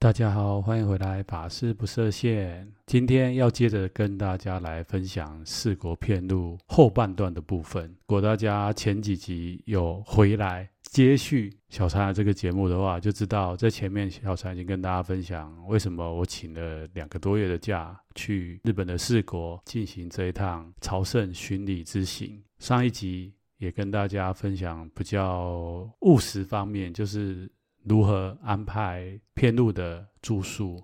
大家好，欢迎回来，法师不设限。今天要接着跟大家来分享四国遍路后半段的部分。如果大家前几集有回来接续小禅这个节目的话，就知道在前面小禅已经跟大家分享为什么我请了两个多月的假去日本的四国进行这一趟朝圣巡礼之行。上一集也跟大家分享比较务实方面，就是。如何安排遍路的住宿，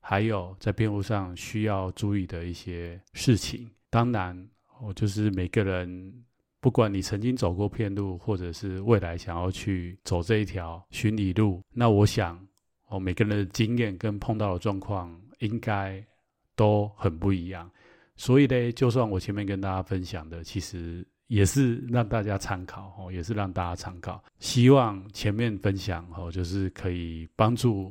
还有在遍路上需要注意的一些事情。当然，我就是每个人，不管你曾经走过遍路，或者是未来想要去走这一条巡礼路，那我想，我每个人的经验跟碰到的状况应该都很不一样。所以呢，就算我前面跟大家分享的，其实。也是让大家参考哦，也是让大家参考。希望前面分享哦，就是可以帮助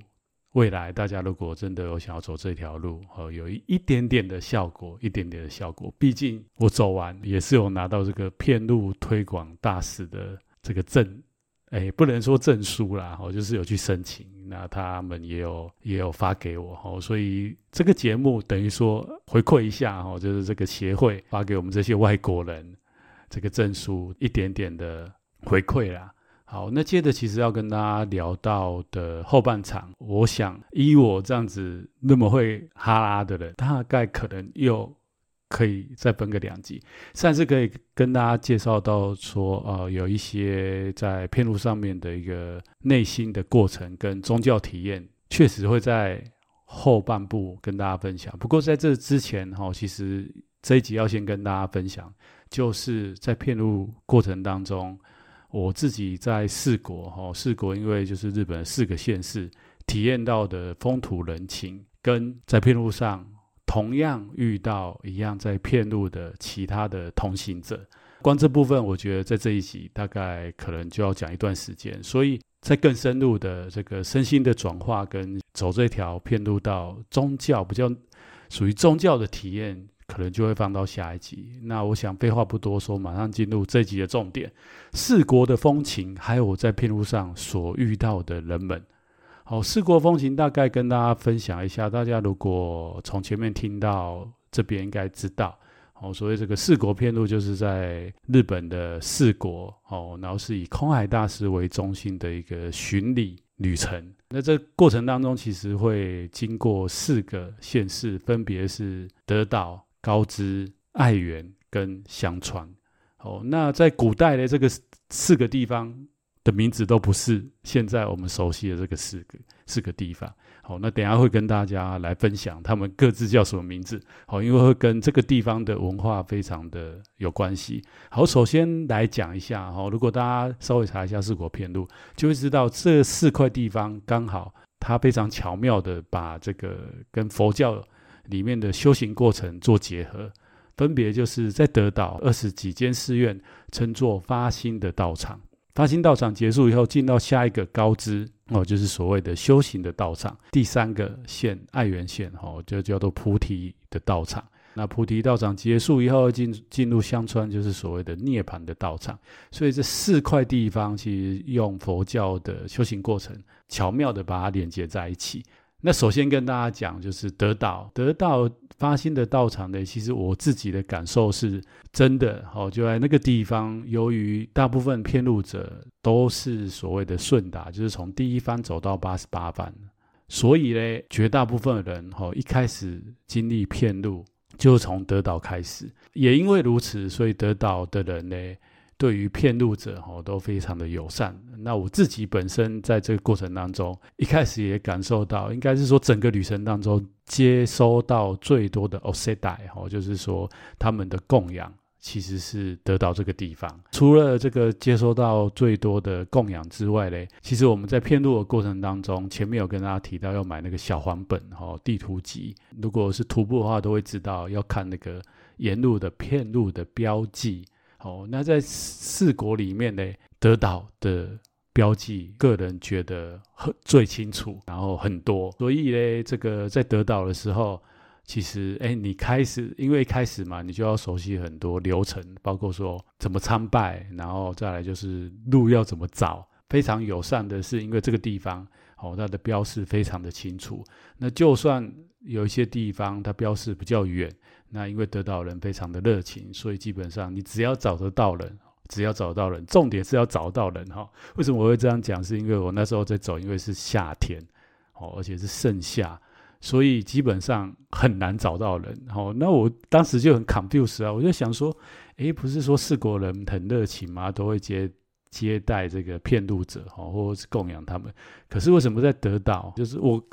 未来大家，如果真的有想要走这条路哦，有一点点的效果，一点点的效果。毕竟我走完也是有拿到这个片路推广大使的这个证，哎，不能说证书啦，哦，就是有去申请，那他们也有也有发给我哦，所以这个节目等于说回馈一下哦，就是这个协会发给我们这些外国人。这个证书一点点的回馈啦。好，那接着其实要跟大家聊到的后半场，我想依我这样子那么会哈拉的人，大概可能又可以再分个两集，甚至可以跟大家介绍到说，呃，有一些在片路上面的一个内心的过程跟宗教体验，确实会在后半部跟大家分享。不过在这之前哈，其实这一集要先跟大家分享。就是在片路过程当中，我自己在四国哈，四国因为就是日本四个县市体验到的风土人情，跟在片路上同样遇到一样在片路的其他的同行者，光这部分我觉得在这一集大概可能就要讲一段时间，所以在更深入的这个身心的转化跟走这条片路到宗教比较属于宗教的体验。可能就会放到下一集。那我想废话不多说，马上进入这一集的重点：四国的风情，还有我在片路上所遇到的人们。好，四国风情大概跟大家分享一下。大家如果从前面听到这边，应该知道，哦，所谓这个四国片路，就是在日本的四国，哦，然后是以空海大师为中心的一个巡礼旅程。那这过程当中，其实会经过四个县市，分别是德岛。高知、爱媛跟香川，哦，那在古代的这个四个地方的名字都不是现在我们熟悉的这个四个四个地方。好，那等下会跟大家来分享他们各自叫什么名字。好，因为会跟这个地方的文化非常的有关系。好，首先来讲一下哈，如果大家稍微查一下四国遍路，就会知道这四块地方刚好它非常巧妙的把这个跟佛教。里面的修行过程做结合，分别就是在德岛二十几间寺院称作发心的道场，发心道场结束以后，进到下一个高知哦，就是所谓的修行的道场。第三个县爱媛县哦，就叫做菩提的道场。那菩提道场结束以后，进进入香川，就是所谓的涅槃的道场。所以这四块地方其实用佛教的修行过程，巧妙的把它连接在一起。那首先跟大家讲，就是德岛，德岛发心的道场呢，其实我自己的感受是真的，哦，就在那个地方，由于大部分遍路者都是所谓的顺达，就是从第一番走到八十八番，所以呢，绝大部分人，哈，一开始经历遍路就从德岛开始，也因为如此，所以德岛的人呢。对于骗路者哦，都非常的友善。那我自己本身在这个过程当中，一开始也感受到，应该是说整个旅程当中接收到最多的お接待哦，就是说他们的供养其实是得到这个地方。除了这个接收到最多的供养之外嘞，其实我们在骗路的过程当中，前面有跟大家提到要买那个小黄本哦，地图集。如果是徒步的话，都会知道要看那个沿路的骗路的标记。哦，那在四国里面呢，德岛的标记，个人觉得很最清楚，然后很多，所以呢，这个在德岛的时候，其实，哎，你开始，因为开始嘛，你就要熟悉很多流程，包括说怎么参拜，然后再来就是路要怎么找。非常友善的是，因为这个地方哦，它的标示非常的清楚。那就算有一些地方它标示比较远，那因为德岛人非常的热情，所以基本上你只要找得到人，只要找到人，重点是要找到人哈。为什么我会这样讲？是因为我那时候在走，因为是夏天，哦，而且是盛夏，所以基本上很难找到人。哦，那我当时就很 c o n f u s e 啊，我就想说，诶，不是说四国人很热情吗？都会接。接待这个骗路者哈，或者是供养他们。可是为什么在德岛？就是我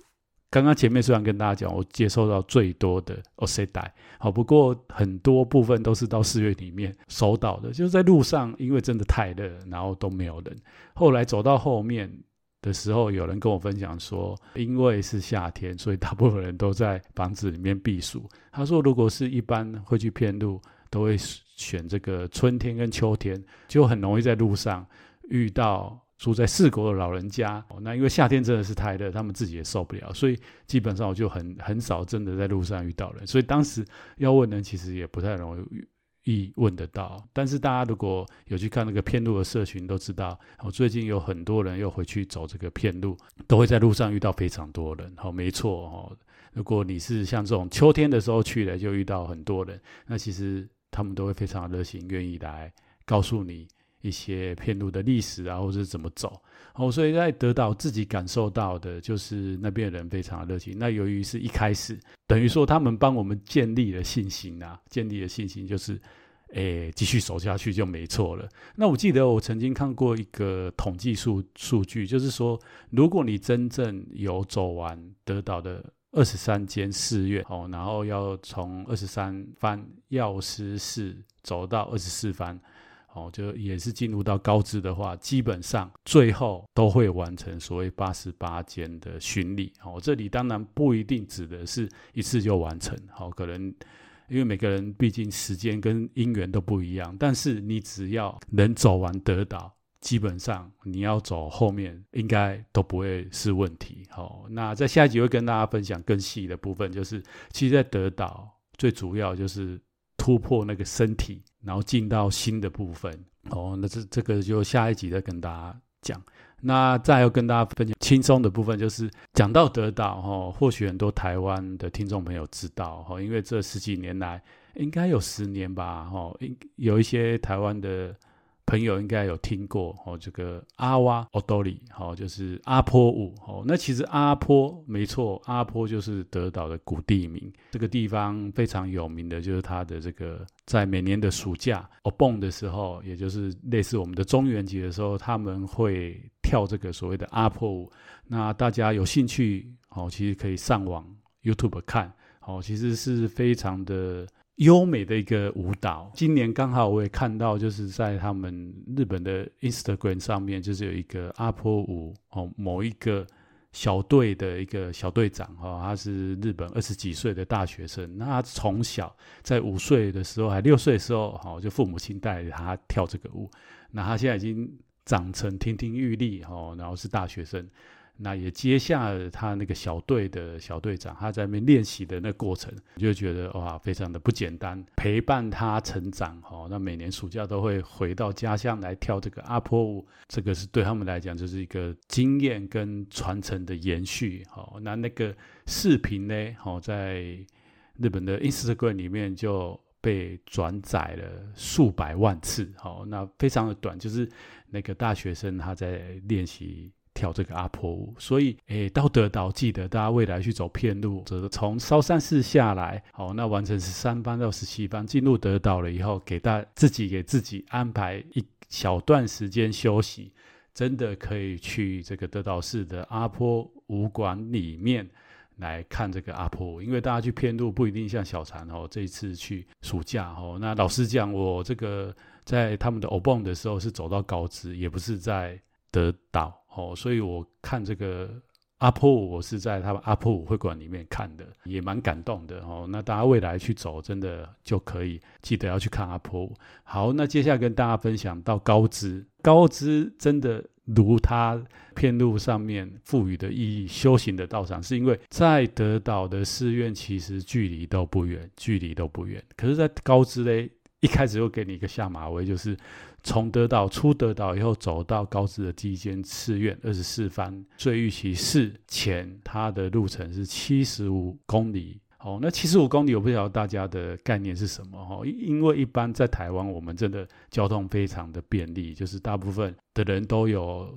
刚刚前面虽然跟大家讲，我接受到最多的お接待，好，不过很多部分都是到寺院里面收到的。就是在路上，因为真的太热，然后都没有人。后来走到后面的时候，有人跟我分享说，因为是夏天，所以大部分人都在房子里面避暑。他说，如果是一般会去骗路，都会选这个春天跟秋天，就很容易在路上遇到住在四国的老人家。那因为夏天真的是太热，他们自己也受不了，所以基本上我就很很少真的在路上遇到人。所以当时要问人，其实也不太容易问得到。但是大家如果有去看那个骗路的社群，都知道，我最近有很多人又回去走这个骗路，都会在路上遇到非常多人。好，没错哦。如果你是像这种秋天的时候去的，就遇到很多人，那其实。他们都会非常热心，愿意来告诉你一些片路的历史啊，或者是怎么走。哦，所以在德岛自己感受到的就是那边的人非常的热情。那由于是一开始，等于说他们帮我们建立了信心啊，建立了信心，就是诶继续走下去就没错了。那我记得我曾经看过一个统计数数据，就是说如果你真正有走完德岛的。二十三间寺院，哦，然后要从二十三番药师寺走到二十四番，哦，就也是进入到高知的话，基本上最后都会完成所谓八十八间的巡礼。哦，这里当然不一定指的是一次就完成，好，可能因为每个人毕竟时间跟因缘都不一样，但是你只要能走完德岛。基本上你要走后面应该都不会是问题。好，那在下一集会跟大家分享更细的部分，就是其实，在德岛最主要就是突破那个身体，然后进到心的部分。哦，那这这个就下一集再跟大家讲。那再要跟大家分享轻松的部分，就是讲到得到哈，或许很多台湾的听众朋友知道哈，因为这十几年来应该有十年吧，哈，有一些台湾的。朋友应该有听过哦，这个阿瓦奥多里，哦，就是阿波舞，哦，那其实阿波没错，阿波就是德岛的古地名。这个地方非常有名的就是它的这个，在每年的暑假哦蹦的时候，也就是类似我们的中元节的时候，他们会跳这个所谓的阿波舞。那大家有兴趣哦，其实可以上网 YouTube 看，哦，其实是非常的。优美的一个舞蹈，今年刚好我也看到，就是在他们日本的 Instagram 上面，就是有一个阿波舞哦，某一个小队的一个小队长哈，他是日本二十几岁的大学生，那他从小在五岁的时候，还六岁的时候，哈，就父母亲带着他跳这个舞，那他现在已经长成亭亭玉立哈，然后是大学生。那也接下了他那个小队的小队长，他在那边练习的那过程，就觉得哇，非常的不简单。陪伴他成长，哦，那每年暑假都会回到家乡来跳这个阿婆舞，这个是对他们来讲就是一个经验跟传承的延续。好，那那个视频呢，好，在日本的 Instagram 里面就被转载了数百万次。好，那非常的短，就是那个大学生他在练习。跳这个阿波舞，所以诶，到德岛记得大家未来去走骗路，则从烧山寺下来，好，那完成十三班到十七班，进入德岛了以后，给大自己给自己安排一小段时间休息，真的可以去这个德岛市的阿波舞馆里面来看这个阿波舞，因为大家去骗路不一定像小禅哦，这一次去暑假哦，那老实讲，我这个在他们的お盆的时候是走到高知，也不是在德岛。哦，所以我看这个阿波舞，我是在他们阿波舞会馆里面看的，也蛮感动的哦。那大家未来去走，真的就可以记得要去看阿波舞。好，那接下来跟大家分享到高知，高知真的如他片路上面赋予的意义，修行的道场，是因为在德岛的寺院其实距离都不远，距离都不远。可是，在高知嘞，一开始又给你一个下马威，就是从德岛出德岛以后，走到高知的第一间寺院二十四番最御期寺前，它的路程是七十五公里。哦，那七十五公里，我不晓得大家的概念是什么哈？因为一般在台湾，我们真的交通非常的便利，就是大部分的人都有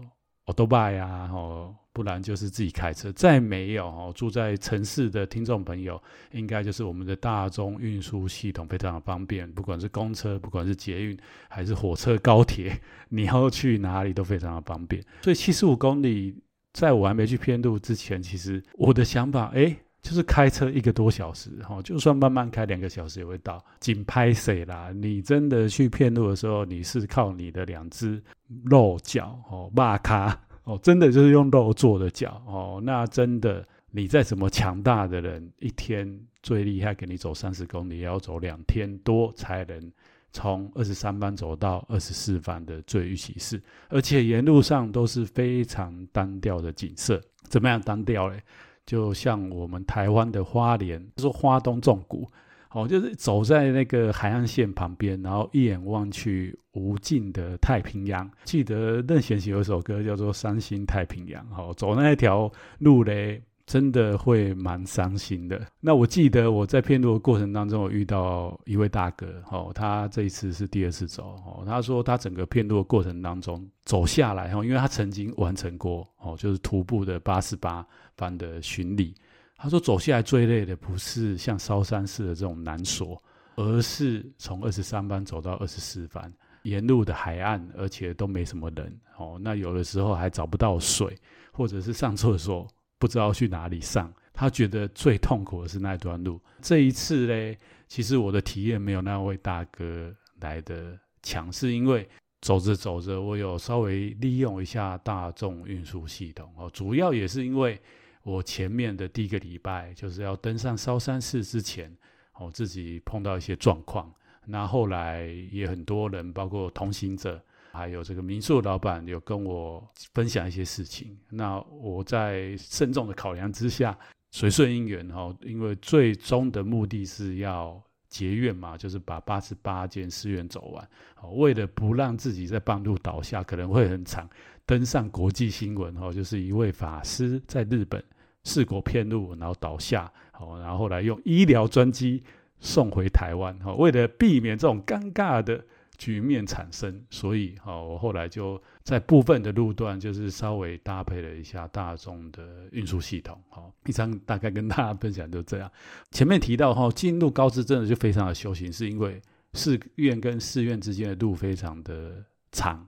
欧多拜呀，哦，不然就是自己开车。再没有哦，住在城市的听众朋友，应该就是我们的大众运输系统非常的方便，不管是公车，不管是捷运，还是火车、高铁，你要去哪里都非常的方便。所以七十五公里，在我还没去遍路之前，其实我的想法，哎。就是开车一个多小时，哈，就算慢慢开两个小时也会到。紧拍谁啦？你真的去片路的时候，你是靠你的两只肉脚哦，骂卡哦，真的就是用肉做的脚哦。那真的，你再怎么强大的人，一天最厉害给你走三十公里，也要走两天多才能从二十三番走到二十四番的最御期寺，而且沿路上都是非常单调的景色。怎么样单调嘞？就像我们台湾的花莲，就是花东纵谷，哦，就是走在那个海岸线旁边，然后一眼望去无尽的太平洋。记得任贤齐有一首歌叫做《伤心太平洋》，哦，走那一条路嘞。真的会蛮伤心的。那我记得我在遍路的过程当中，我遇到一位大哥，哦，他这一次是第二次走，哦，他说他整个遍路的过程当中走下来，哦，因为他曾经完成过，哦，就是徒步的八十八番的巡礼。他说走下来最累的不是像烧山寺的这种难所，而是从二十三班走到二十四班，沿路的海岸，而且都没什么人，哦，那有的时候还找不到水，或者是上厕所。不知道去哪里上，他觉得最痛苦的是那段路。这一次嘞，其实我的体验没有那位大哥来的强势，因为走着走着，我有稍微利用一下大众运输系统哦。主要也是因为我前面的第一个礼拜就是要登上烧山寺之前，我自己碰到一些状况。那后来也很多人，包括同行者。还有这个民宿老板有跟我分享一些事情，那我在慎重的考量之下，随顺因缘哈，因为最终的目的是要结愿嘛，就是把八十八间寺院走完。为了不让自己在半路倒下，可能会很惨，登上国际新闻哈，就是一位法师在日本四国遍路，然后倒下，好，然后后来用医疗专机送回台湾，哈，为了避免这种尴尬的。局面产生，所以哈，我后来就在部分的路段，就是稍微搭配了一下大众的运输系统。好，以上大概跟大家分享就这样。前面提到哈，进入高知真的就非常的修行，是因为寺院跟寺院之间的路非常的长，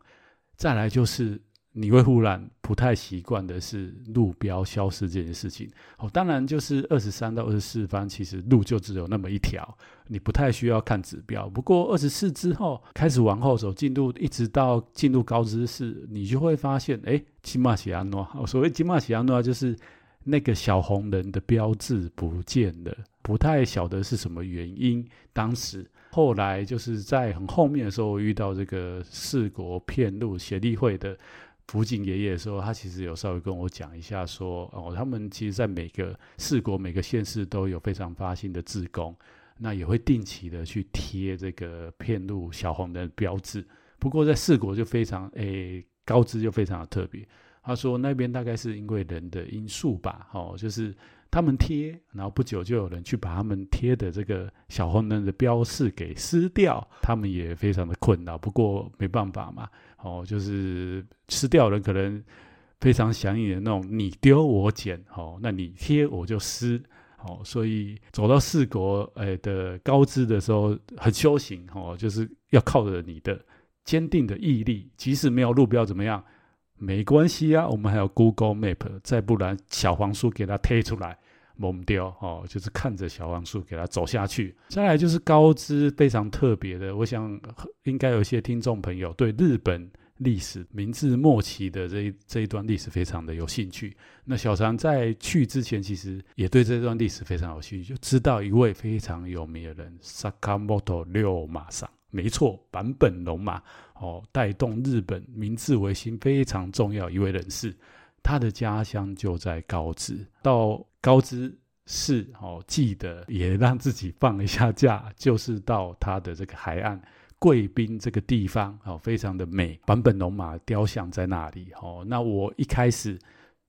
再来就是。你会忽然不太习惯的是路标消失这件事情哦，当然就是二十三到二十四番，其实路就只有那么一条，你不太需要看指标。不过二十四之后开始往后走，进入一直到进入高知寺，你就会发现，哎，金马喜安诺，所谓金马喜安诺就是那个小红人的标志不见了，不太晓得是什么原因。当时后来就是在很后面的时候，遇到这个四国遍路协力会的。福井爷爷说，他其实有稍微跟我讲一下说，哦，他们其实在每个四国每个县市都有非常发心的志工，那也会定期的去贴这个片路小红的标志。不过在四国就非常诶高知就非常的特别。他说那边大概是因为人的因素吧，哦，就是。他们贴，然后不久就有人去把他们贴的这个小红灯的标示给撕掉，他们也非常的困扰。不过没办法嘛，哦，就是撕掉人可能非常想你的那种，你丢我捡，哦，那你贴我就撕，哦，所以走到四国诶的高知的时候很修行，哦，就是要靠着你的坚定的毅力，即使没有路标怎么样。没关系啊，我们还有 Google Map，再不然小黄书给它贴出来，懵掉哦，就是看着小黄书给它走下去。再来就是高知非常特别的，我想应该有些听众朋友对日本历史明治末期的这一这一段历史非常的有兴趣。那小常在去之前，其实也对这段历史非常有兴趣，就知道一位非常有名的人，Sakamoto 六马上。没错，坂本龙马哦，带动日本明治维新非常重要一位人士，他的家乡就在高知。到高知是哦，记得也让自己放一下假，就是到它的这个海岸贵宾这个地方哦，非常的美，坂本龙马雕像在那里哦。那我一开始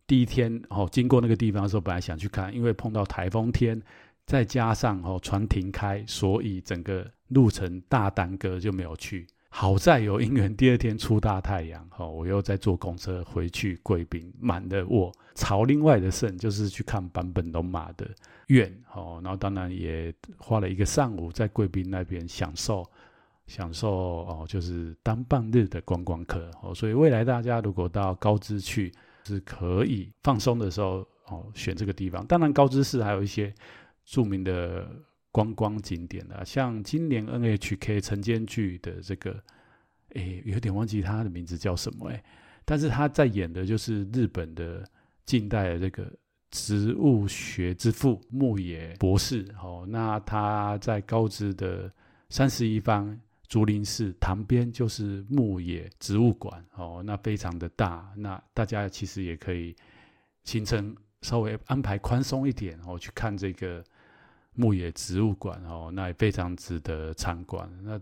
第一天哦，经过那个地方的时候，本来想去看，因为碰到台风天，再加上哦船停开，所以整个路程大耽搁，就没有去。好在有因缘，第二天出大太阳，哦，我又再坐公车回去贵宾，满的我朝另外的胜，就是去看坂本龙马的院，哦，然后当然也花了一个上午在贵宾那边享受，享受哦，就是当半日的观光客，哦，所以未来大家如果到高知去，是可以放松的时候，哦，选这个地方。当然高知市还有一些著名的。观光景点啊，像今年 NHK 晨间剧的这个，诶，有点忘记他的名字叫什么诶，但是他在演的就是日本的近代的这个植物学之父牧野博士。哦，那他在高知的三十一方竹林寺旁边就是牧野植物馆。哦，那非常的大，那大家其实也可以行程稍微安排宽松一点，哦，去看这个。牧野植物馆哦，那也非常值得参观。那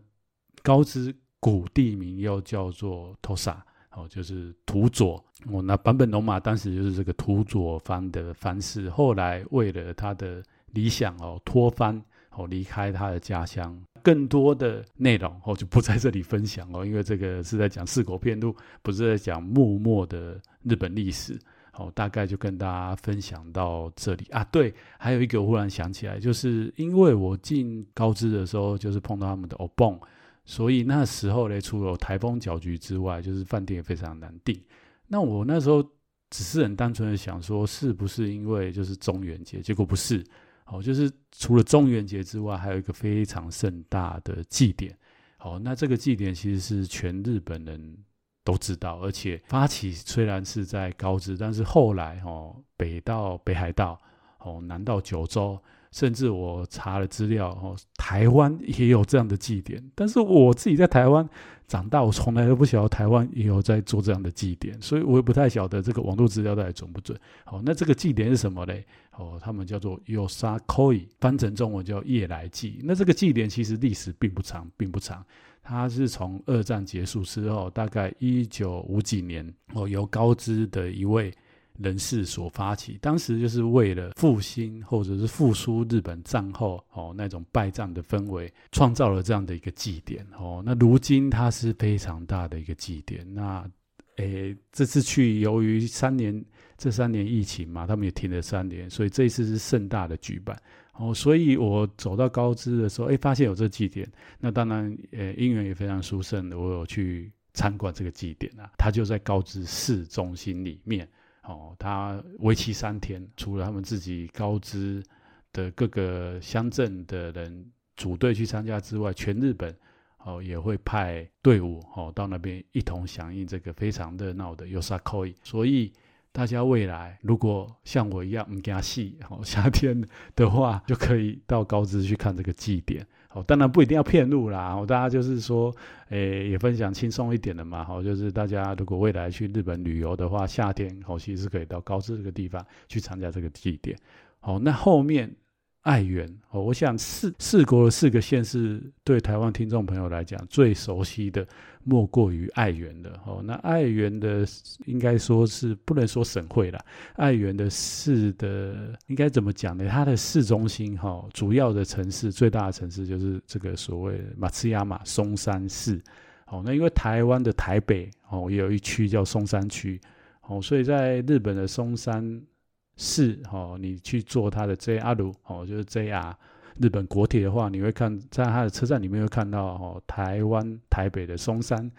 高知古地名又叫做土佐哦，就是土佐哦。那坂本龙马当时就是这个土佐藩的藩士，后来为了他的理想哦，脱藩哦，离开他的家乡。更多的内容哦，就不在这里分享哦，因为这个是在讲四国遍路，不是在讲幕末的日本历史。哦，大概就跟大家分享到这里啊。对，还有一个我忽然想起来，就是因为我进高知的时候，就是碰到他们的欧蹦，所以那时候呢，除了台风搅局之外，就是饭店也非常难订。那我那时候只是很单纯的想说，是不是因为就是中元节？结果不是，哦，就是除了中元节之外，还有一个非常盛大的祭典。哦，那这个祭典其实是全日本人。都知道，而且发起虽然是在高知，但是后来哦，北到北海道，哦，南到九州，甚至我查了资料，哦，台湾也有这样的祭典。但是我自己在台湾长大，我从来都不晓得台湾也有在做这样的祭典，所以我也不太晓得这个网络资料到底准不准。哦，那这个祭典是什么嘞？哦，他们叫做 Yosakoi，翻成中文叫夜来祭。那这个祭典其实历史并不长，并不长。它是从二战结束之后，大概一九五几年哦，由高知的一位人士所发起，当时就是为了复兴或者是复苏日本战后哦那种败战的氛围，创造了这样的一个祭典哦。那如今它是非常大的一个祭典。那诶，这次去由于三年这三年疫情嘛，他们也停了三年，所以这一次是盛大的举办。哦，所以我走到高知的时候，哎，发现有这祭典。那当然，呃，因缘也非常殊胜的，我有去参观这个祭典啊。它就在高知市中心里面。哦，它为期三天，除了他们自己高知的各个乡镇的人组队去参加之外，全日本哦也会派队伍哦到那边一同响应这个非常热闹的 Yosakoi。所以。大家未来如果像我一样唔惊死，哦，夏天的话就可以到高知去看这个祭典。哦，当然不一定要骗路啦。大家就是说，诶，也分享轻松一点的嘛。好，就是大家如果未来去日本旅游的话，夏天好，其实是可以到高知这个地方去参加这个祭典。好，那后面。爱媛哦，我想四四国的四个县市，对台湾听众朋友来讲，最熟悉的莫过于爱媛的哦。那爱媛的应该说是不能说省会啦，爱媛的市的应该怎么讲呢？它的市中心哈，主要的城市最大的城市就是这个所谓马兹亚马松山市。哦，那因为台湾的台北哦，也有一区叫松山区哦，所以在日本的松山。是哦，你去坐它的 JR 哦，就是 JR 日本国铁的话，你会看在它的车站里面会看到哦，台湾台北的松山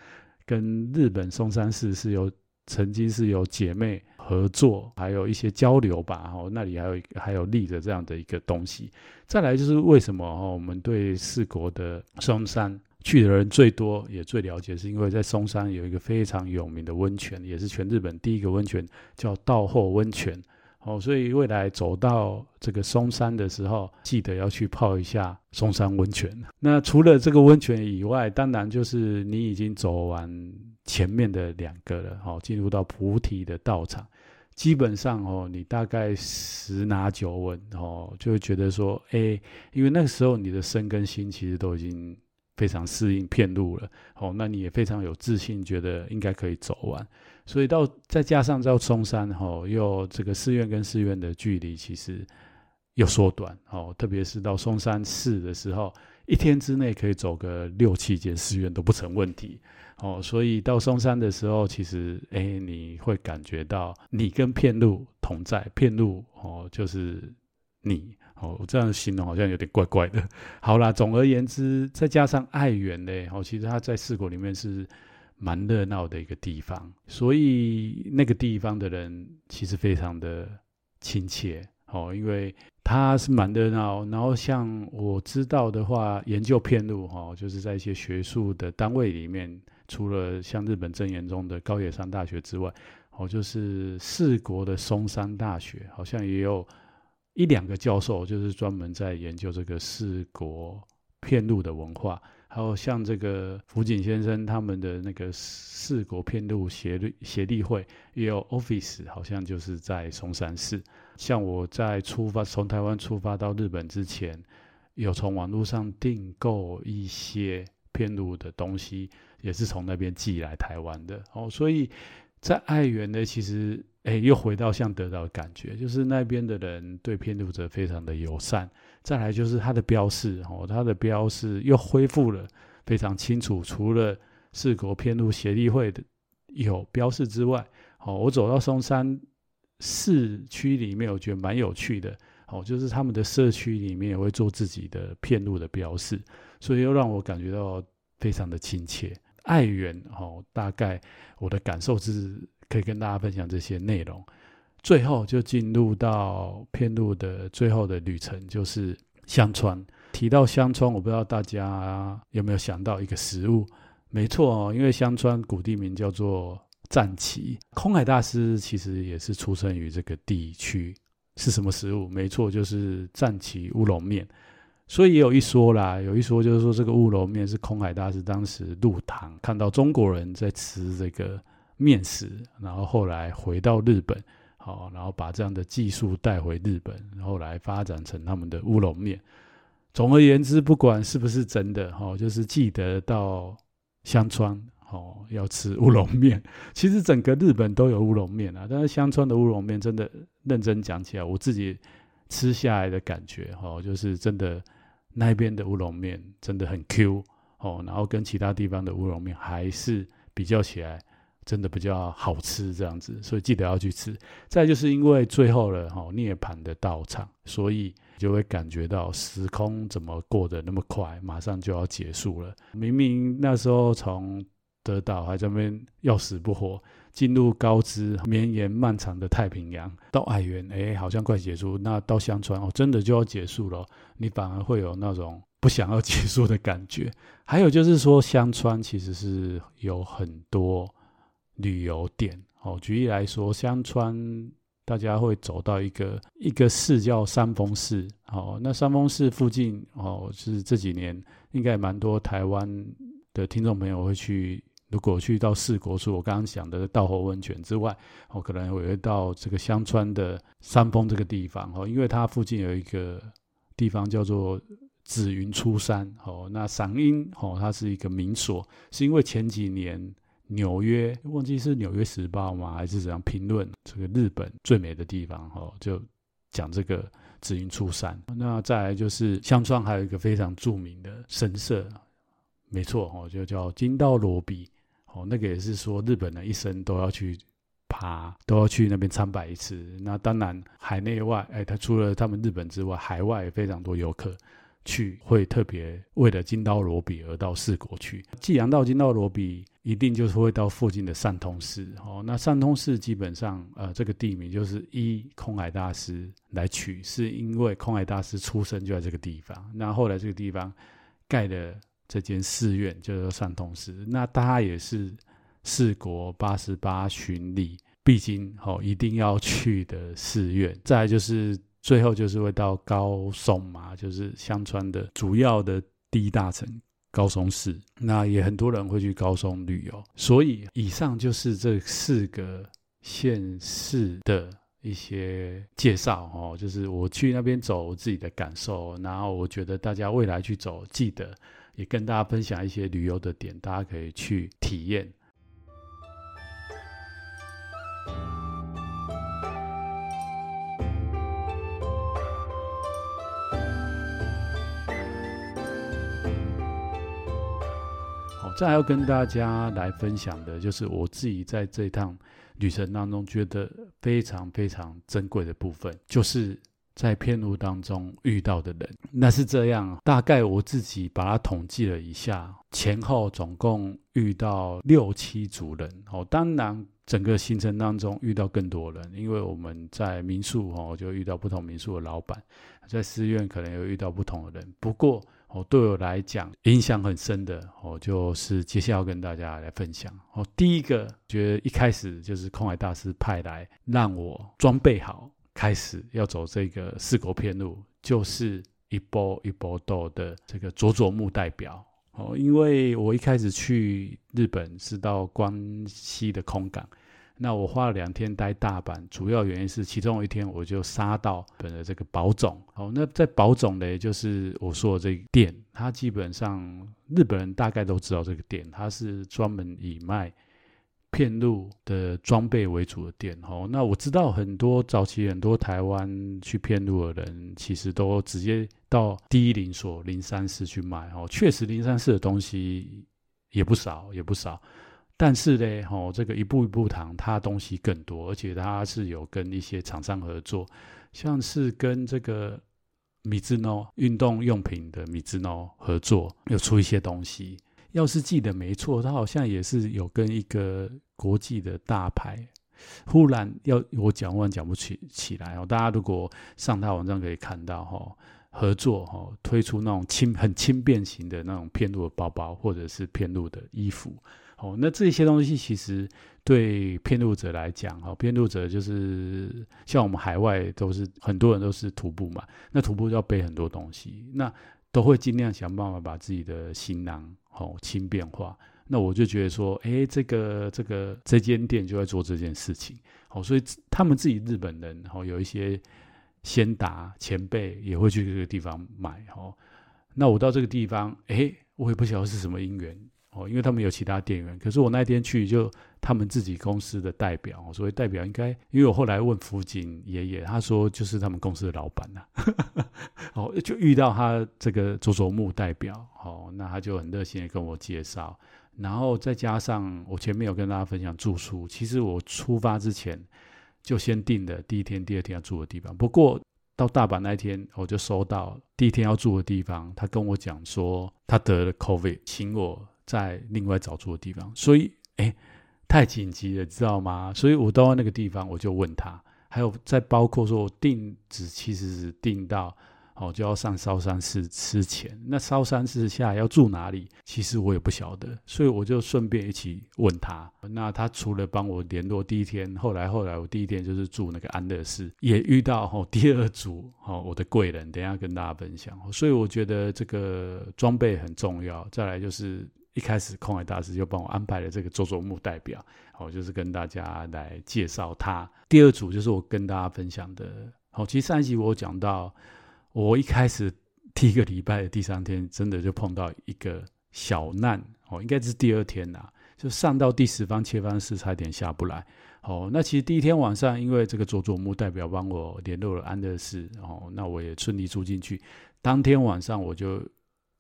跟日本松山市是有曾经是有姐妹合作，还有一些交流吧。哦，那里还有还有立着这样的一个东西。再来就是为什么哦，我们对四国的松山去的人最多也最了解，是因为在松山有一个非常有名的温泉，也是全日本第一个温泉，叫道后温泉。哦，所以未来走到这个松山的时候，记得要去泡一下松山温泉。那除了这个温泉以外，当然就是你已经走完前面的两个了，好，进入到菩提的道场。基本上哦，你大概十拿九稳哦，就会觉得说，哎，因为那个时候你的身跟心其实都已经非常适应片路了哦，那你也非常有自信，觉得应该可以走完。所以到再加上到松山哦，又这个寺院跟寺院的距离其实又缩短哦，特别是到松山寺的时候。一天之内可以走个六七间寺院都不成问题哦，所以到松山的时候，其实哎，你会感觉到你跟片路同在，片路哦就是你哦，这样形容好像有点怪怪的。好啦，总而言之，再加上爱媛嘞，哦，其实它在四国里面是蛮热闹的一个地方，所以那个地方的人其实非常的亲切哦，因为。它是蛮热闹，然后像我知道的话，研究片路哈，就是在一些学术的单位里面，除了像日本正言中的高野山大学之外，哦，就是四国的松山大学，好像也有一两个教授，就是专门在研究这个四国片路的文化。还有像这个福井先生他们的那个四国片路协力协力会，也有 office，好像就是在松山市。像我在出发从台湾出发到日本之前，有从网络上订购一些片路的东西，也是从那边寄来台湾的。哦，所以在爱媛呢，其实哎，又回到像得到感觉，就是那边的人对片路者非常的友善。再来就是它的标示，哦，它的标示又恢复了非常清楚。除了四国片路协力会的有标示之外，哦，我走到松山市区里面，我觉得蛮有趣的。哦，就是他们的社区里面也会做自己的片路的标示，所以又让我感觉到非常的亲切。爱媛，哦，大概我的感受是可以跟大家分享这些内容。最后就进入到片路的最后的旅程，就是香川。提到香川，我不知道大家有没有想到一个食物？没错哦，因为香川古地名叫做赞岐。空海大师其实也是出生于这个地区。是什么食物？没错，就是赞岐乌龙面。所以也有一说啦，有一说就是说这个乌龙面是空海大师当时入唐看到中国人在吃这个面食，然后后来回到日本。好，然后把这样的技术带回日本，后来发展成他们的乌龙面。总而言之，不管是不是真的，哈，就是记得到香川，哦，要吃乌龙面。其实整个日本都有乌龙面啊，但是香川的乌龙面真的认真讲起来，我自己吃下来的感觉，哈，就是真的那边的乌龙面真的很 Q，哦，然后跟其他地方的乌龙面还是比较起来。真的比较好吃这样子，所以记得要去吃。再就是因为最后了哈，涅槃的道场，所以就会感觉到时空怎么过得那么快，马上就要结束了。明明那时候从德岛还在那边要死不活，进入高知绵延漫长的太平洋，到爱媛，哎，好像快结束。那到香川哦，真的就要结束了，你反而会有那种不想要结束的感觉。还有就是说，香川其实是有很多。旅游点哦，举例来说，香川大家会走到一个一个寺叫三峰寺哦。那三峰寺附近哦，是这几年应该蛮多台湾的听众朋友会去。如果去到四国，除我刚刚讲的道后温泉之外，哦，可能我会到这个香川的三峰这个地方哦，因为它附近有一个地方叫做紫云出山哦。那赏樱哦，它是一个名所，是因为前几年。纽约忘记是《纽约时报》吗？还是怎样评论这个日本最美的地方？哦，就讲这个紫云出山。那再来就是香川，还有一个非常著名的神社，没错哦，就叫金刀罗比。哦，那个也是说日本人一生都要去爬，都要去那边参拜一次。那当然海内外，哎，他除了他们日本之外，海外也非常多游客。去会特别为了金刀罗比而到四国去。既然到金刀罗比，一定就是会到附近的善通寺。哦，那善通寺基本上，呃，这个地名就是依空海大师来取，是因为空海大师出生就在这个地方。那后来这个地方盖的这间寺院叫做善通寺。那它也是四国八十八巡礼必经哦，一定要去的寺院。再就是。最后就是会到高松嘛，就是香川的主要的第一大城高松市。那也很多人会去高松旅游，所以以上就是这四个县市的一些介绍哦，就是我去那边走我自己的感受，然后我觉得大家未来去走，记得也跟大家分享一些旅游的点，大家可以去体验。再要跟大家来分享的，就是我自己在这趟旅程当中觉得非常非常珍贵的部分，就是在片路当中遇到的人。那是这样，大概我自己把它统计了一下，前后总共遇到六七组人。哦，当然整个行程当中遇到更多人，因为我们在民宿哦，就遇到不同民宿的老板，在寺院可能有遇到不同的人。不过，哦，对我来讲影响很深的哦，就是接下来要跟大家来分享哦。第一个，觉得一开始就是空海大师派来让我装备好，开始要走这个四国遍路，就是一波一波豆的这个佐佐木代表哦。因为我一开始去日本是到关西的空港。那我花了两天待大阪，主要原因是其中有一天我就杀到本的这个宝冢。好，那在宝冢呢，就是我说的这个店，它基本上日本人大概都知道这个店，它是专门以卖片路的装备为主的店。好，那我知道很多早期很多台湾去片路的人，其实都直接到第一灵所零三四去买。哦，确实零三四的东西也不少，也不少。但是呢，吼，这个一步一步堂，它东西更多，而且它是有跟一些厂商合作，像是跟这个米兹诺运动用品的米兹诺合作，有出一些东西。要是记得没错，它好像也是有跟一个国际的大牌。忽然要我讲完讲不起起来哦，大家如果上他网站可以看到哈，合作哈，推出那种轻很轻便型的那种遍路的包包，或者是遍路的衣服。哦，那这些东西其实对遍路者来讲，哈，遍路者就是像我们海外都是很多人都是徒步嘛，那徒步要背很多东西，那都会尽量想办法把自己的行囊哦轻便化。那我就觉得说，哎，这个这个这间店就在做这件事情，哦，所以他们自己日本人，哦，有一些先达前辈也会去这个地方买，哦，那我到这个地方，哎，我也不晓得是什么因缘。哦，因为他们有其他店员，可是我那天去就他们自己公司的代表，所谓代表应该，因为我后来问福井爷爷，他说就是他们公司的老板呐，哦，就遇到他这个佐佐木代表，哦，那他就很热心的跟我介绍，然后再加上我前面有跟大家分享住宿，其实我出发之前就先订的第一天、第二天要住的地方，不过到大阪那一天我就收到第一天要住的地方，他跟我讲说他得了 COVID，请我。在另外找住的地方，所以哎，太紧急了，知道吗？所以我到那个地方，我就问他，还有再包括说，我定址其实是定到哦，就要上烧山寺之前，那烧山寺下要住哪里？其实我也不晓得，所以我就顺便一起问他。那他除了帮我联络第一天，后来后来我第一天就是住那个安乐寺，也遇到哦 第二组哦我的贵人，等下跟大家分享。所以我觉得这个装备很重要。再来就是。一开始空海大师就帮我安排了这个佐佐木代表，好，就是跟大家来介绍他。第二组就是我跟大家分享的，好，其实上一集我讲到，我一开始第一个礼拜的第三天，真的就碰到一个小难，哦，应该是第二天呐，就上到第十方切方寺差点下不来。哦，那其实第一天晚上，因为这个佐佐木代表帮我联络了安乐寺，哦，那我也顺利住进去。当天晚上我就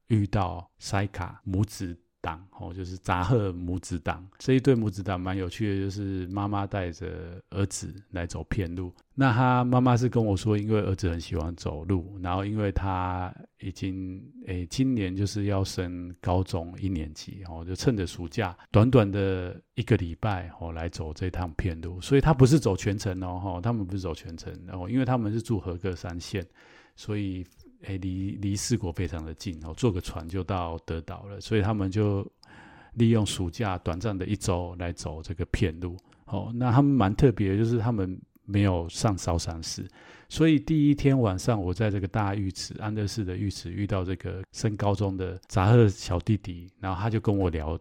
遇到塞卡母子。档哦，就是杂贺母子档这一对母子档蛮有趣的，就是妈妈带着儿子来走遍路。那他妈妈是跟我说，因为儿子很喜欢走路，然后因为他已经诶今年就是要升高中一年级哦，就趁着暑假短短的一个礼拜哦来走这趟遍路，所以他不是走全程哦哈，他们不是走全程，然后因为他们是住和歌山县，所以。哎，离离四国非常的近哦，坐个船就到德岛了，所以他们就利用暑假短暂的一周来走这个片路。哦，那他们蛮特别，就是他们没有上烧山寺，所以第一天晚上我在这个大浴池安乐寺的浴池遇到这个升高中的杂贺小弟弟，然后他就跟我聊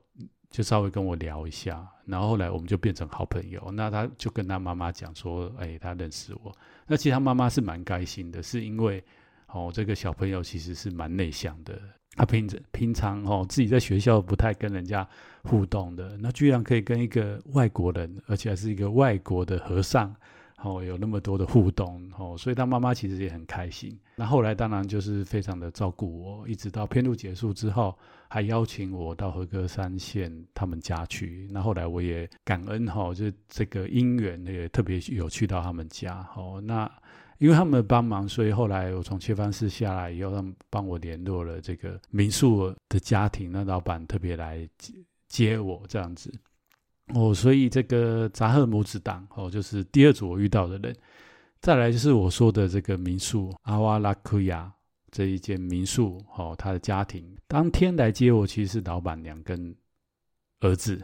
就稍微跟我聊一下，然后后来我们就变成好朋友。那他就跟他妈妈讲说：“哎，他认识我。”那其实他妈妈是蛮开心的，是因为哦，这个小朋友其实是蛮内向的。他平平常哦，自己在学校不太跟人家互动的，那居然可以跟一个外国人，而且还是一个外国的和尚。哦，有那么多的互动哦，所以他妈妈其实也很开心。那后来当然就是非常的照顾我，一直到片路结束之后，还邀请我到和歌山县他们家去。那后来我也感恩哈，就这个因缘也特别有去到他们家。哦，那因为他们帮忙，所以后来我从切番寺下来以后，他们帮我联络了这个民宿的家庭，那老板特别来接接我这样子。哦，所以这个杂贺母子档哦，就是第二组我遇到的人。再来就是我说的这个民宿阿瓦拉库亚这一间民宿哦，他的家庭当天来接我，其实是老板娘跟儿子。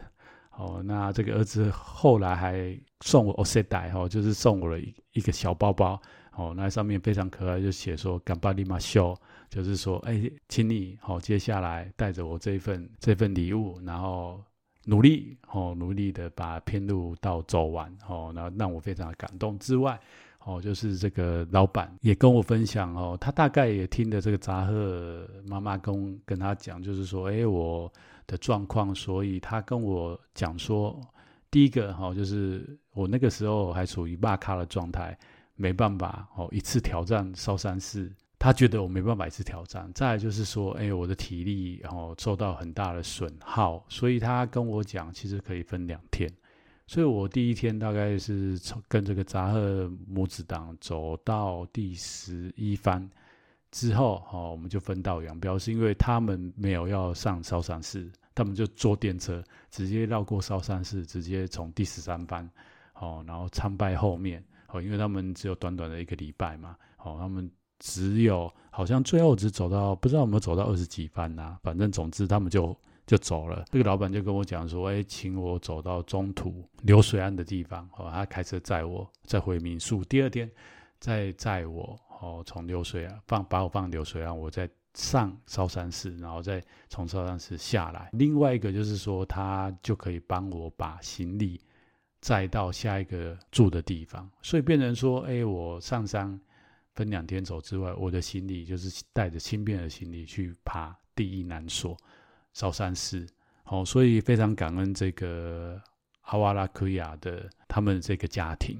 哦，那这个儿子后来还送我欧塞带哦，就是送我了一一个小包包哦，那上面非常可爱，就写说干巴利马秀，就是说哎，请你好，接下来带着我这一份这份礼物，然后。努力哦，努力的把片路道走完哦，那让我非常感动。之外哦，就是这个老板也跟我分享哦，他大概也听的这个杂贺妈妈跟跟他讲，就是说，哎，我的状况，所以他跟我讲说，第一个哈，就是我那个时候还处于骂咖的状态，没办法哦，一次挑战烧山寺。他觉得我没办法一次挑战，再就是说，哎，我的体力然后受到很大的损耗，所以他跟我讲，其实可以分两天。所以我第一天大概是从跟这个杂贺母子党走到第十一番之后，哦，我们就分道扬镳，是因为他们没有要上烧山寺，他们就坐电车直接绕过烧山寺，直接从第十三番，哦，然后参拜后面，哦，因为他们只有短短的一个礼拜嘛，哦，他们。只有好像最后只走到不知道有没有走到二十几番呐、反正总之他们就就走了。这个老板就跟我讲说：“哎，请我走到中途流水岸的地方，哦，他开车载我再回民宿。第二天再载我，哦，从流水岸放把我放流水岸，我再上烧山寺，然后再从烧山寺下来。另外一个就是说，他就可以帮我把行李再到下一个住的地方，所以变成说，哎，我上山。”分两天走之外，我的行李就是带着轻便的行李去爬第一难所烧山寺。好，所以非常感恩这个阿瓦拉库亚的他们这个家庭。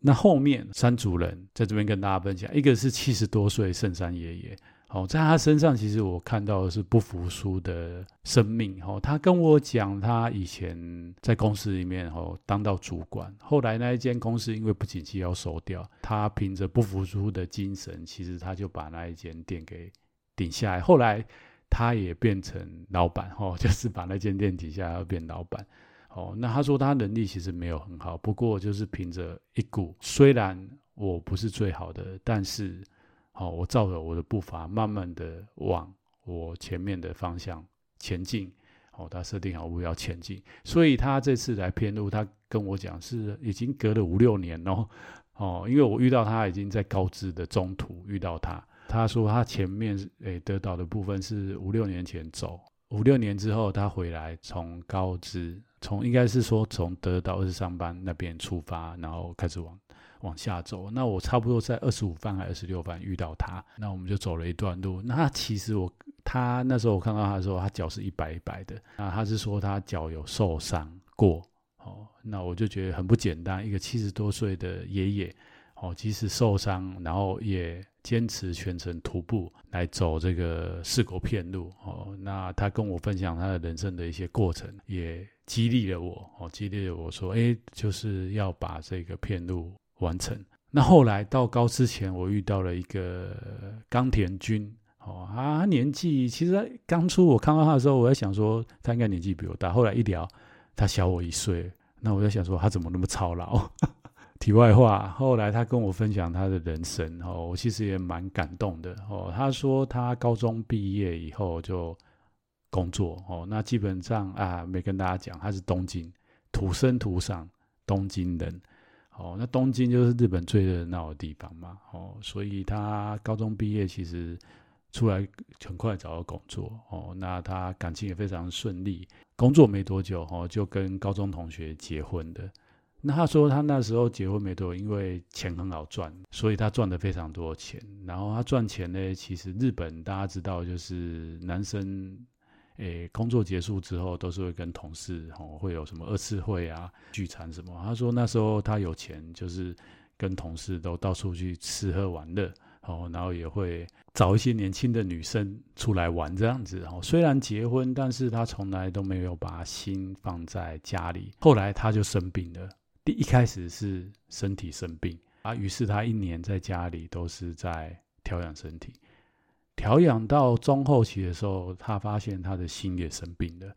那后面三组人在这边跟大家分享，一个是七十多岁圣山爷爷。哦，在他身上，其实我看到的是不服输的生命。哦，他跟我讲，他以前在公司里面哦当到主管，后来那一间公司因为不景气要收掉，他凭着不服输的精神，其实他就把那一间店给顶下来。后来他也变成老板，哦，就是把那间店底下要变老板。哦，那他说他能力其实没有很好，不过就是凭着一股，虽然我不是最好的，但是。好，我照着我的步伐，慢慢的往我前面的方向前进。哦，他设定好目标前进，所以他这次来遍路，他跟我讲是已经隔了五六年哦。哦，因为我遇到他已经在高知的中途遇到他，他说他前面诶得到的部分是五六年前走，五六年之后他回来从高知，从应该是说从得岛二十三班那边出发，然后开始往。往下走，那我差不多在二十五番还是二十六番遇到他，那我们就走了一段路。那其实我他那时候我看到他的时候，他脚是一摆一摆的。那他是说他脚有受伤过，哦，那我就觉得很不简单。一个七十多岁的爷爷，哦，即使受伤，然后也坚持全程徒步来走这个四国片路，哦，那他跟我分享他的人生的一些过程，也激励了我，哦，激励了我说，哎，就是要把这个片路。完成。那后来到高之前，我遇到了一个冈田君。哦，啊，年纪其实刚出我看到他的时候，我在想说他应该年纪比我大。后来一聊，他小我一岁。那我在想说他怎么那么操劳？题外话，后来他跟我分享他的人生，哦，我其实也蛮感动的。哦，他说他高中毕业以后就工作。哦，那基本上啊，没跟大家讲，他是东京土生土长东京人。哦，那东京就是日本最热闹的地方嘛。哦，所以他高中毕业其实出来很快找到工作哦，那他感情也非常顺利，工作没多久哦，就跟高中同学结婚的。那他说他那时候结婚没多久，因为钱很好赚，所以他赚的非常多钱。然后他赚钱呢，其实日本大家知道，就是男生诶工作结束之后都是会跟同事哦会有什么二次会啊聚餐什么。他说那时候他有钱，就是跟同事都到处去吃喝玩乐。哦，然后也会找一些年轻的女生出来玩这样子。哦，虽然结婚，但是他从来都没有把心放在家里。后来他就生病了，第一开始是身体生病啊，于是他一年在家里都是在调养身体。调养到中后期的时候，他发现他的心也生病了。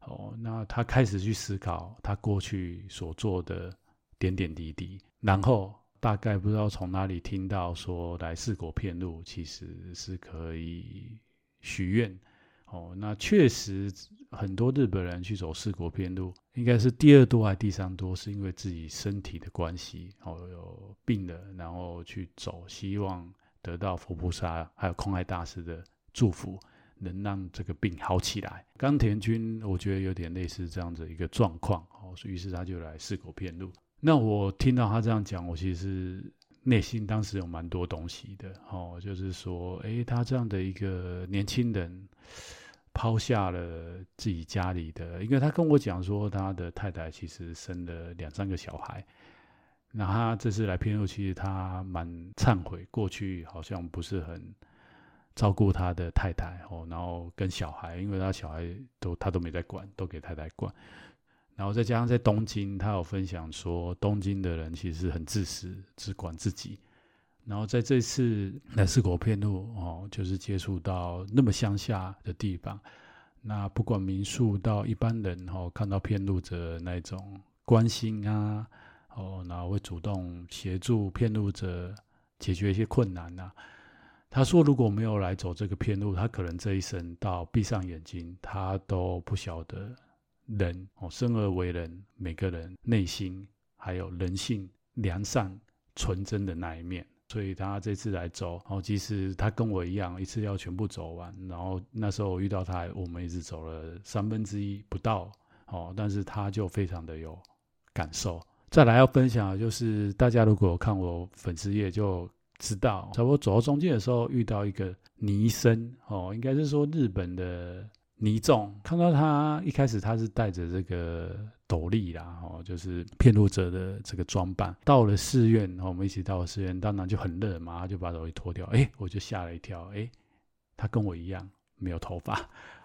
哦，那他开始去思考他过去所做的点点滴滴，然后。大概不知道从哪里听到说来四国遍路其实是可以许愿哦。那确实很多日本人去走四国遍路，应该是第二多还是第三多，是因为自己身体的关系哦，有病了，然后去走，希望得到佛菩萨还有空海大师的祝福，能让这个病好起来。冈田君我觉得有点类似这样子一个状况哦，于是他就来四口遍路。那我听到他这样讲，我其实内心当时有蛮多东西的，哦，就是说，诶，他这样的一个年轻人，抛下了自己家里的，因为他跟我讲说，他的太太其实生了两三个小孩，那他这次来遍路，其实他蛮忏悔，过去好像不是很照顾他的太太，哦，然后跟小孩，因为他小孩都他都没在管，都给太太管。然后再加上在东京，他有分享说，东京的人其实很自私，只管自己。然后在这次来四国片路哦，就是接触到那么乡下的地方，那不管民宿到一般人哦，看到片路者那种关心啊，哦，然后会主动协助骗路者解决一些困难呐、他说，如果没有来走这个骗路，他可能这一生到闭上眼睛，他都不晓得。人哦，生而为人，每个人内心还有人性良善、纯真的那一面。所以他这次来走，哦，其实他跟我一样，一次要全部走完。然后那时候遇到他，我们一直走了三分之一不到，哦，但是他就非常的有感受。再来要分享的就是，大家如果看我粉丝页就知道，差不多走到中间的时候，遇到一个尼生，哦，应该是说日本的。尼众看到他一开始他是带着这个斗笠啦，哦，就是骗路者的这个装扮。到了寺院，我们一起到了寺院，当然就很热嘛，他就把斗笠脱掉。哎，我就吓了一跳，哎，他跟我一样没有头发，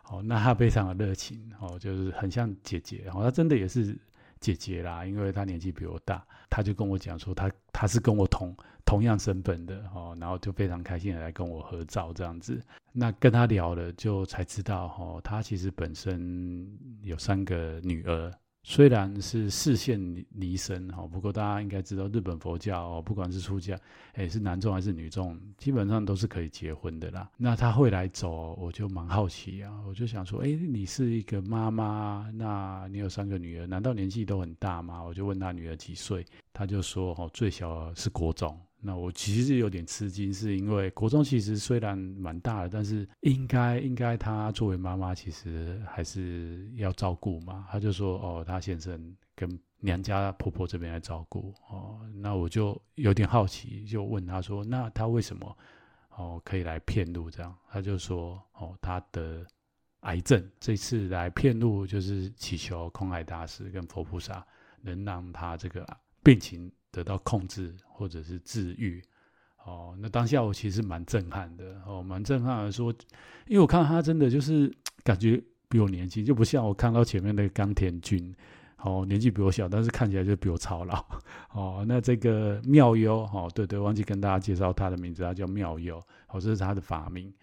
哦，那他非常的热情，哦，就是很像姐姐，然后他真的也是姐姐啦，因为她年纪比我大，她就跟我讲说她她是跟我同。同样身份的哦，然后就非常开心的来跟我合照这样子。那跟她聊了，就才知道哦，她其实本身有三个女儿。虽然是视线离身哈，不过大家应该知道，日本佛教哦，不管是出家，哎，是男众还是女众，基本上都是可以结婚的啦。那他会来走，我就蛮好奇啊，我就想说，哎，你是一个妈妈，那你有三个女儿，难道年纪都很大吗？我就问他女儿几岁，他就说哦，最小是国中。那我其实有点吃惊，是因为国中其实虽然蛮大的，但是应该应该她作为妈妈，其实还是要照顾嘛。他就说哦，他先生跟娘家婆婆这边来照顾哦。那我就有点好奇，就问他说，那他为什么哦可以来骗路这样？他就说哦，他得癌症，这次来骗路就是祈求空海大师跟佛菩萨能让他这个病情。得到控制或者是治愈，哦，那当下我其实蛮震撼的，哦，蛮震撼的说，因为我看到他真的就是感觉比我年轻，就不像我看到前面那个冈田君，哦，年纪比我小，但是看起来就比我操劳，哦，那这个妙优，哦，对对，忘记跟大家介绍他的名字，他叫妙优，哦，这是他的法名，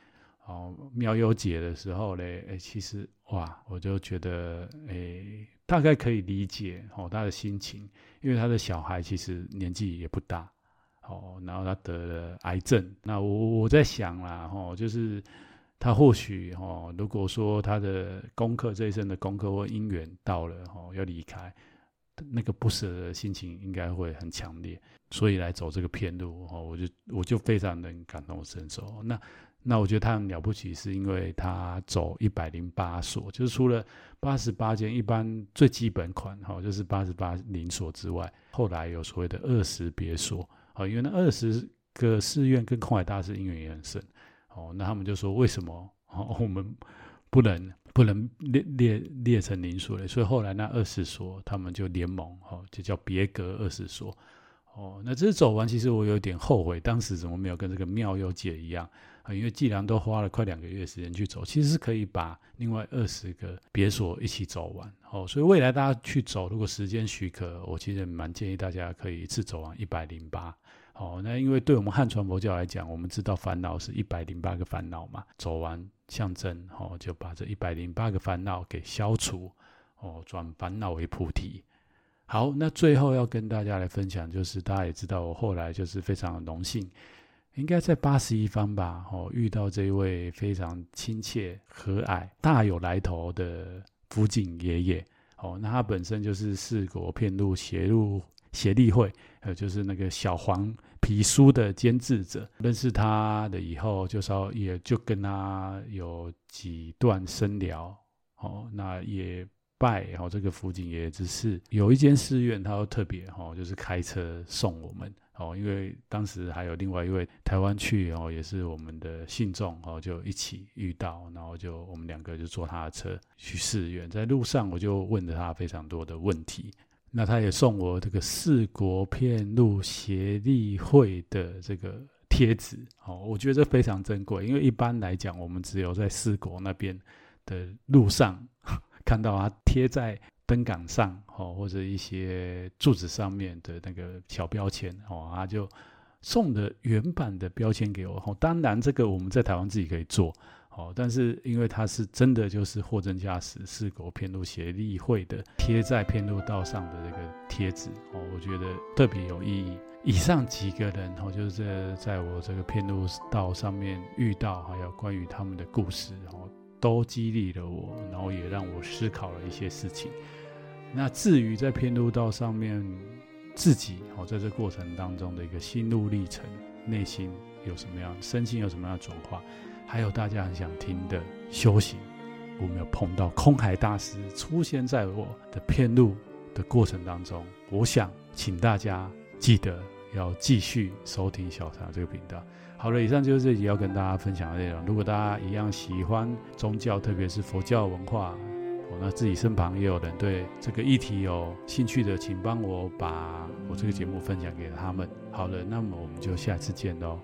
哦，妙优姐的时候嘞，哎，其实哇，我就觉得，哎。大概可以理解哦，他的心情，因为他的小孩其实年纪也不大，哦，然后他得了癌症。那我我在想啦，哦，就是他或许哦，如果说他的功课这一生的功课或因缘到了，哦，要离开，那个不舍的心情应该会很强烈，所以来走这个偏路哦，我就我就非常能感同身受。那那我觉得他很了不起，是因为他走一百零八所，就是除了八十八间一般最基本款哈，就是八十八零所之外，后来有所谓的二十别所。啊，因为那二十个寺院跟空海大师因缘也很深。哦，那他们就说为什么哦我们不能不能列列列成零所嘞？所以后来那二十所他们就联盟哦，就叫别格二十所哦。那这次走完，其实我有点后悔，当时怎么没有跟这个妙佑姐一样。因为既然都花了快两个月时间去走，其实是可以把另外二十个别所一起走完哦。所以未来大家去走，如果时间许可，我其实蛮建议大家可以一次走完一百零八。哦，那因为对我们汉传佛教来讲，我们知道烦恼是一百零八个烦恼嘛，走完象征哦，就把这一百零八个烦恼给消除哦，转烦恼为菩提。好，那最后要跟大家来分享，就是大家也知道，我后来就是非常的荣幸。应该在八十一方吧，哦，遇到这一位非常亲切、和蔼、大有来头的辅警爷爷，哦，那他本身就是四国遍路协路协力会，呃，就是那个小黄皮书的监制者。认识他的以后，就稍也就跟他有几段深聊，哦，那也拜哦这个福景爷爷之赐，有一间寺院，他都特别哦，就是开车送我们。哦，因为当时还有另外一位台湾去哦，也是我们的信众哦，就一起遇到，然后就我们两个就坐他的车去寺院，在路上我就问了他非常多的问题，那他也送我这个四国片路协力会的这个贴纸哦，我觉得这非常珍贵，因为一般来讲，我们只有在四国那边的路上看到他贴在。灯杆上哦，或者一些柱子上面的那个小标签哦，他就送的原版的标签给我。哦，当然这个我们在台湾自己可以做哦，但是因为它是真的就是货真价实，四国遍路协力会的贴在遍路道上的这个贴纸哦，我觉得特别有意义。以上几个人哦，就是在在我这个片路道上面遇到，还有关于他们的故事哦，都激励了我，然后也让我思考了一些事情。那至于在偏路道上面自己哦，在这过程当中的一个心路历程，内心有什么样，身心有什么样的转化，还有大家很想听的修行，我没有碰到空海大师出现在我的偏路的过程当中，我想请大家记得要继续收听小茶这个频道。好了，以上就是这集要跟大家分享的内容。如果大家一样喜欢宗教，特别是佛教文化。那自己身旁也有人对这个议题有兴趣的，请帮我把我这个节目分享给他们。好了，那么我们就下次见喽。